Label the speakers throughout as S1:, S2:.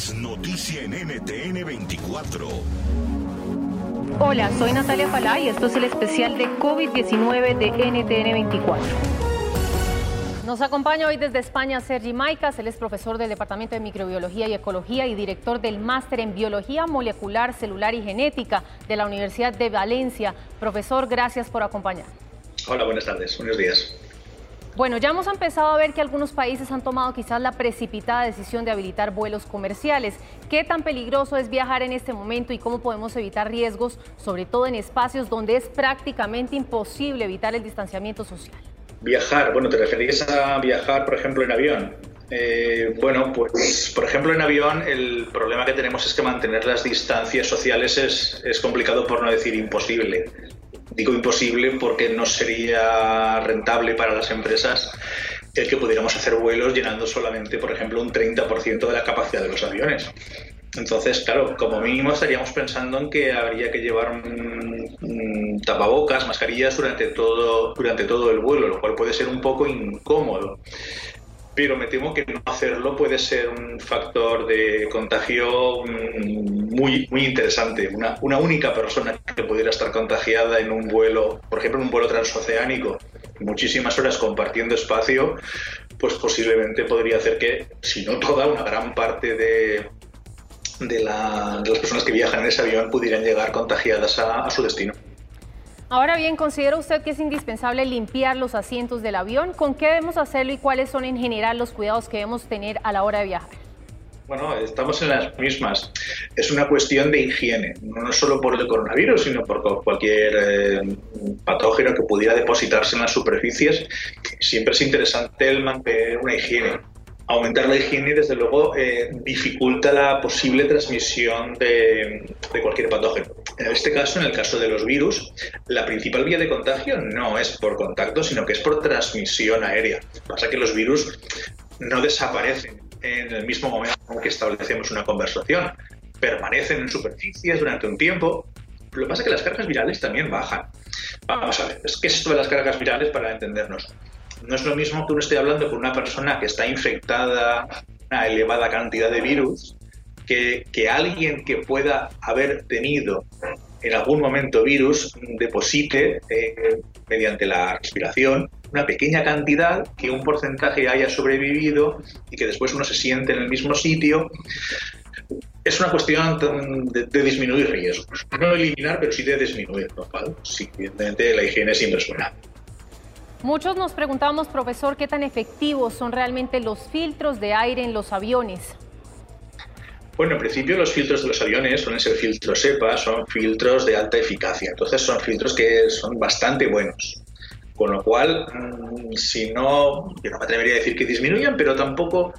S1: es noticia en NTN 24.
S2: Hola, soy Natalia Falá y esto es el especial de COVID-19 de NTN 24. Nos acompaña hoy desde España Sergi Maicas, él es profesor del Departamento de Microbiología y Ecología y director del Máster en Biología Molecular, Celular y Genética de la Universidad de Valencia. Profesor, gracias por acompañar.
S3: Hola, buenas tardes, buenos días.
S2: Bueno, ya hemos empezado a ver que algunos países han tomado quizás la precipitada decisión de habilitar vuelos comerciales. ¿Qué tan peligroso es viajar en este momento y cómo podemos evitar riesgos, sobre todo en espacios donde es prácticamente imposible evitar el distanciamiento social?
S3: Viajar, bueno, ¿te referís a viajar, por ejemplo, en avión? Eh, bueno, pues por ejemplo en avión el problema que tenemos es que mantener las distancias sociales es, es complicado por no decir imposible. Digo imposible porque no sería rentable para las empresas el que pudiéramos hacer vuelos llenando solamente, por ejemplo, un 30% de la capacidad de los aviones. Entonces, claro, como mínimo estaríamos pensando en que habría que llevar tapabocas, mascarillas durante todo, durante todo el vuelo, lo cual puede ser un poco incómodo pero me temo que no hacerlo puede ser un factor de contagio mm, muy, muy interesante. Una, una única persona que pudiera estar contagiada en un vuelo, por ejemplo, en un vuelo transoceánico, muchísimas horas compartiendo espacio, pues posiblemente podría hacer que, si no toda, una gran parte de, de, las personas que viajan en ese avión pudieran llegar contagiadas a su destino.
S2: Ahora bien, ¿considera usted que es indispensable limpiar los asientos del avión? ¿Con qué debemos hacerlo y cuáles son en general los cuidados que debemos tener a la hora de viajar?
S3: Bueno, estamos en las mismas. Es una cuestión de higiene, no solo por el coronavirus, sino por cualquier eh, patógeno que pudiera depositarse en las superficies. Siempre es interesante el mantener una higiene aumentar la higiene, desde luego, eh, dificulta la posible transmisión de, cualquier patógeno. En este caso, en el caso de los virus, la principal vía de contagio no es por contacto, sino que es por transmisión aérea. Pasa que los virus no desaparecen en el mismo momento en que establecemos una conversación. Permanecen en superficies durante un tiempo. Lo que pasa es que las cargas virales también bajan. Vamos a ver, ¿qué es esto de las cargas virales para entendernos? No es lo mismo que uno esté hablando con una persona que está infectada una elevada cantidad de virus que, que alguien que pueda haber tenido en algún momento virus deposite eh, mediante la respiración una pequeña cantidad que un porcentaje haya sobrevivido y que después uno se siente en el mismo sitio. Es una cuestión de, disminuir riesgos. No eliminar, pero sí de disminuir. ¿no? Sí, evidentemente la higiene es buena.
S2: Muchos nos preguntamos, profesor, qué tan efectivos son realmente los filtros de aire en los aviones.
S3: Bueno, en principio los filtros de los aviones suelen ser filtros EPA, son filtros de alta eficacia, entonces son filtros que son bastante buenos. Con lo cual, mm, si no, yo no me atrevería a decir que disminuyan, pero tampoco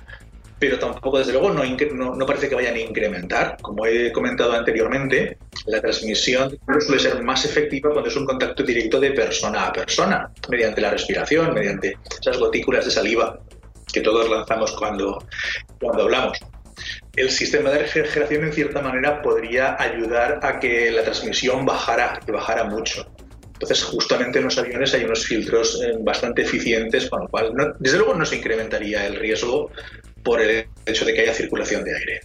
S3: pero tampoco, desde luego, no, no, parece que vayan a incrementar. Como he comentado anteriormente, la transmisión suele ser más efectiva cuando es un contacto directo de persona a persona, mediante la respiración, mediante esas gotículas de saliva que todos lanzamos cuando, cuando hablamos. El sistema de refrigeración, en cierta manera, podría ayudar a que la transmisión bajara, que bajara mucho. Entonces, justamente en los aviones hay unos filtros eh, bastante eficientes, con lo cual, desde luego, no se incrementaría el riesgo por el hecho de que haya circulación de aire.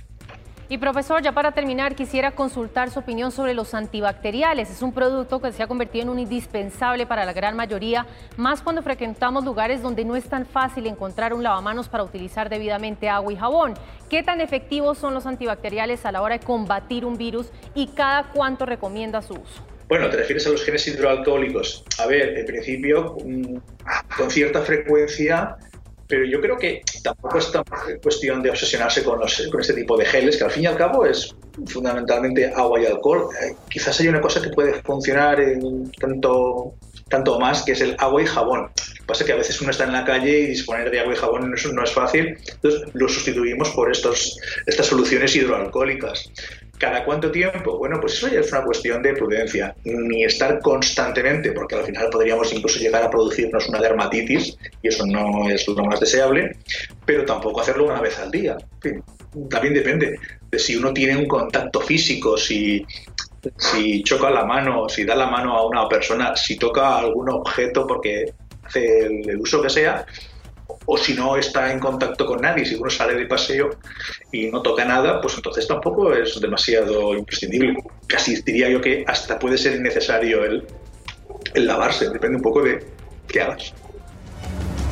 S2: Y profesor, ya para terminar, quisiera consultar su opinión sobre los antibacteriales. Es un producto que se ha convertido en un indispensable para la gran mayoría, más cuando frecuentamos lugares donde no es tan fácil encontrar un lavamanos para utilizar debidamente agua y jabón. ¿Qué tan efectivos son los antibacteriales a la hora de combatir un virus y cada cuánto recomienda su uso?
S3: Bueno, te refieres a los genes hidroalcohólicos. A ver, en principio, mm, con cierta frecuencia pero yo creo que tampoco es cuestión de obsesionarse con, este tipo de geles, que al fin y al cabo es fundamentalmente agua y alcohol. Eh, quizás hay una cosa que puede funcionar tanto, tanto más, que es el agua y jabón. Lo que pasa es que a veces uno está en la calle y disponer de agua y jabón no es, no es fácil, entonces lo sustituimos por estas soluciones hidroalcohólicas. ¿Cada cuánto tiempo? Bueno, pues eso ya es una cuestión de prudencia. Ni estar constantemente, porque al final podríamos incluso llegar a producirnos una dermatitis, y eso no es lo más deseable, pero tampoco hacerlo una vez al día. también depende de si uno tiene un contacto físico, si, si choca la mano, si da la mano a una persona, si toca algún objeto porque hace el uso que sea, o si no está en contacto con nadie, si uno sale de paseo y no toca nada, pues entonces tampoco es demasiado imprescindible. Casi diría yo que hasta puede ser innecesario el, el lavarse, depende un poco de qué hagas.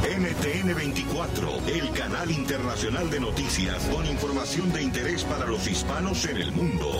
S1: NTN 24, el canal internacional de noticias con información de interés para los hispanos en el mundo.